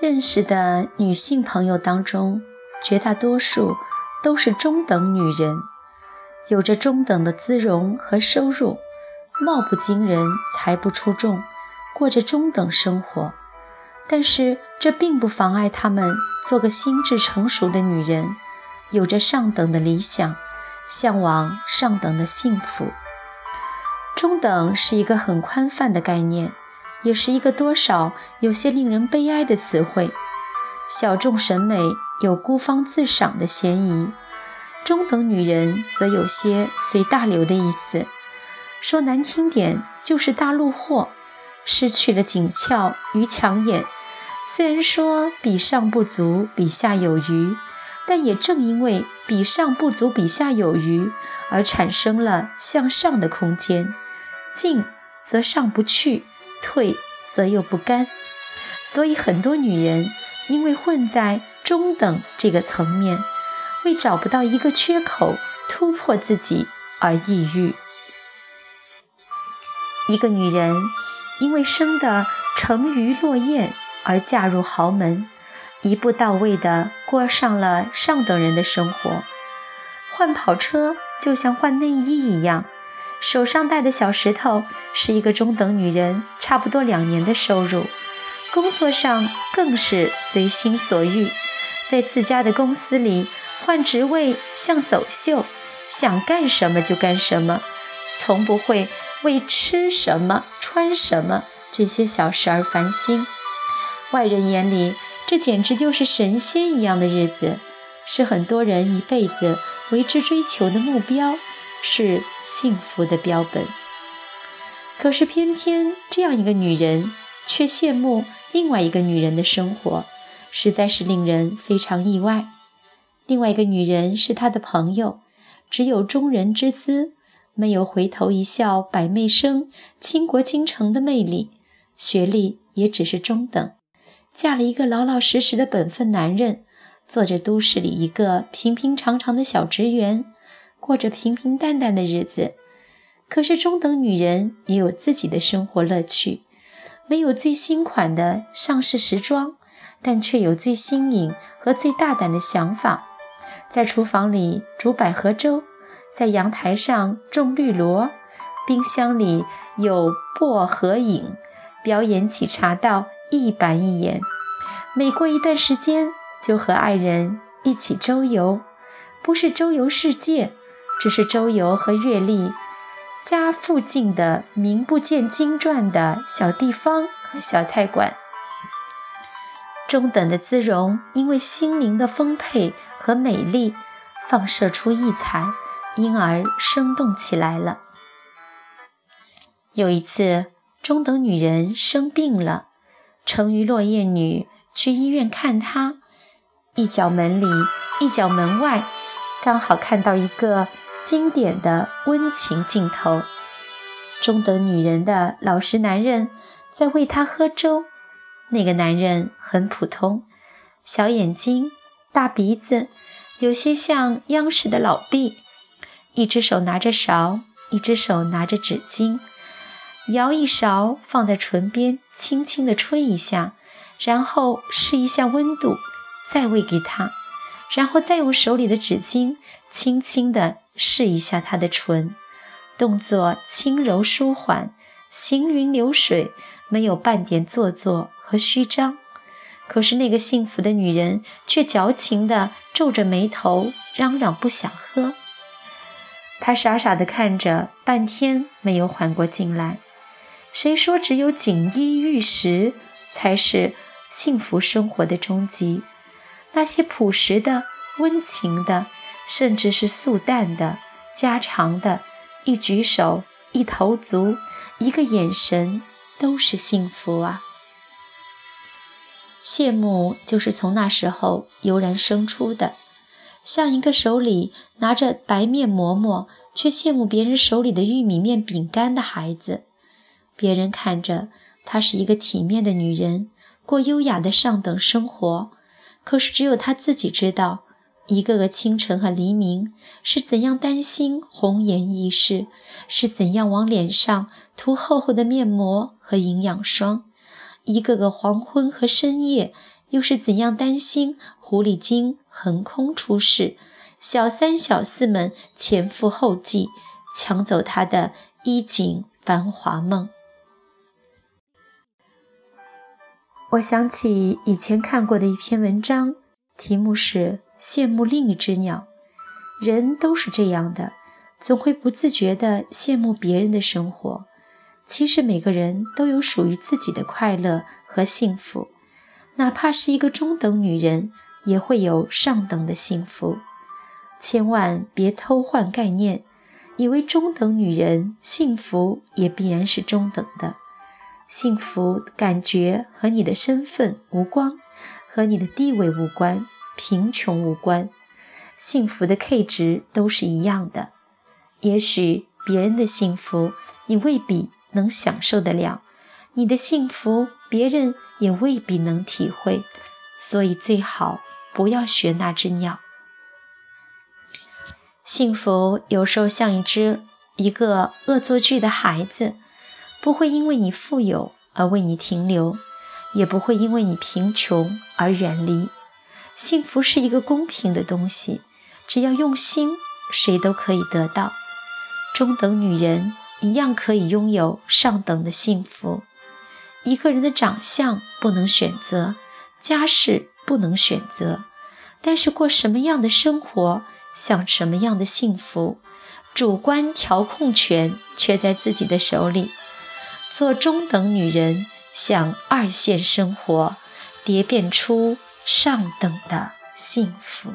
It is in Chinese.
认识的女性朋友当中，绝大多数都是中等女人，有着中等的姿容和收入，貌不惊人，才不出众，过着中等生活。但是这并不妨碍她们做个心智成熟的女人，有着上等的理想，向往上等的幸福。中等是一个很宽泛的概念。也是一个多少有些令人悲哀的词汇，小众审美有孤芳自赏的嫌疑，中等女人则有些随大流的意思。说难听点，就是大陆货，失去了紧俏与抢眼。虽然说比上不足，比下有余，但也正因为比上不足，比下有余，而产生了向上的空间。进则上不去。退则又不甘，所以很多女人因为混在中等这个层面，为找不到一个缺口突破自己而抑郁。一个女人因为生的沉鱼落雁而嫁入豪门，一步到位的过上了上等人的生活。换跑车就像换内衣一样。手上戴的小石头是一个中等女人差不多两年的收入，工作上更是随心所欲，在自家的公司里换职位像走秀，想干什么就干什么，从不会为吃什么穿什么这些小事而烦心。外人眼里，这简直就是神仙一样的日子，是很多人一辈子为之追求的目标。是幸福的标本。可是偏偏这样一个女人却羡慕另外一个女人的生活，实在是令人非常意外。另外一个女人是她的朋友，只有中人之姿，没有回头一笑百媚生、倾国倾城的魅力，学历也只是中等，嫁了一个老老实实的本分男人，做着都市里一个平平常常的小职员。过着平平淡淡的日子，可是中等女人也有自己的生活乐趣，没有最新款的上市时装，但却有最新颖和最大胆的想法。在厨房里煮百合粥，在阳台上种绿萝，冰箱里有薄荷饮，表演起茶道一板一眼。每过一段时间，就和爱人一起周游，不是周游世界。只是周游和阅历家附近的名不见经传的小地方和小菜馆，中等的姿容因为心灵的丰沛和美丽放射出异彩，因而生动起来了。有一次，中等女人生病了，沉鱼落雁女去医院看她，一脚门里，一脚门外，刚好看到一个。经典的温情镜头，中等女人的老实男人在喂她喝粥。那个男人很普通，小眼睛，大鼻子，有些像央视的老毕。一只手拿着勺，一只手拿着纸巾，舀一勺放在唇边，轻轻地吹一下，然后试一下温度，再喂给她，然后再用手里的纸巾轻轻地。试一下她的唇，动作轻柔舒缓，行云流水，没有半点做作和虚张。可是那个幸福的女人却矫情地皱着眉头，嚷嚷不想喝。她傻傻地看着，半天没有缓过劲来。谁说只有锦衣玉食才是幸福生活的终极？那些朴实的、温情的。甚至是素淡的、家常的，一举手、一投足、一个眼神，都是幸福啊！羡慕就是从那时候油然生出的，像一个手里拿着白面馍馍，却羡慕别人手里的玉米面饼干的孩子。别人看着她是一个体面的女人，过优雅的上等生活，可是只有她自己知道。一个个清晨和黎明是怎样担心红颜易逝，是怎样往脸上涂厚厚的面膜和营养霜；一个个黄昏和深夜又是怎样担心狐狸精横空出世，小三小四们前赴后继，抢走他的衣锦繁华梦。我想起以前看过的一篇文章，题目是《羡慕另一只鸟》。人都是这样的，总会不自觉地羡慕别人的生活。其实每个人都有属于自己的快乐和幸福，哪怕是一个中等女人，也会有上等的幸福。千万别偷换概念，以为中等女人幸福也必然是中等的。幸福感觉和你的身份无关，和你的地位无关，贫穷无关。幸福的 K 值都是一样的。也许别人的幸福你未必能享受得了，你的幸福别人也未必能体会。所以最好不要学那只鸟。幸福有时候像一只一个恶作剧的孩子。不会因为你富有而为你停留，也不会因为你贫穷而远离。幸福是一个公平的东西，只要用心，谁都可以得到。中等女人一样可以拥有上等的幸福。一个人的长相不能选择，家世不能选择，但是过什么样的生活，享什么样的幸福，主观调控权却在自己的手里。做中等女人，享二线生活，蝶变出上等的幸福。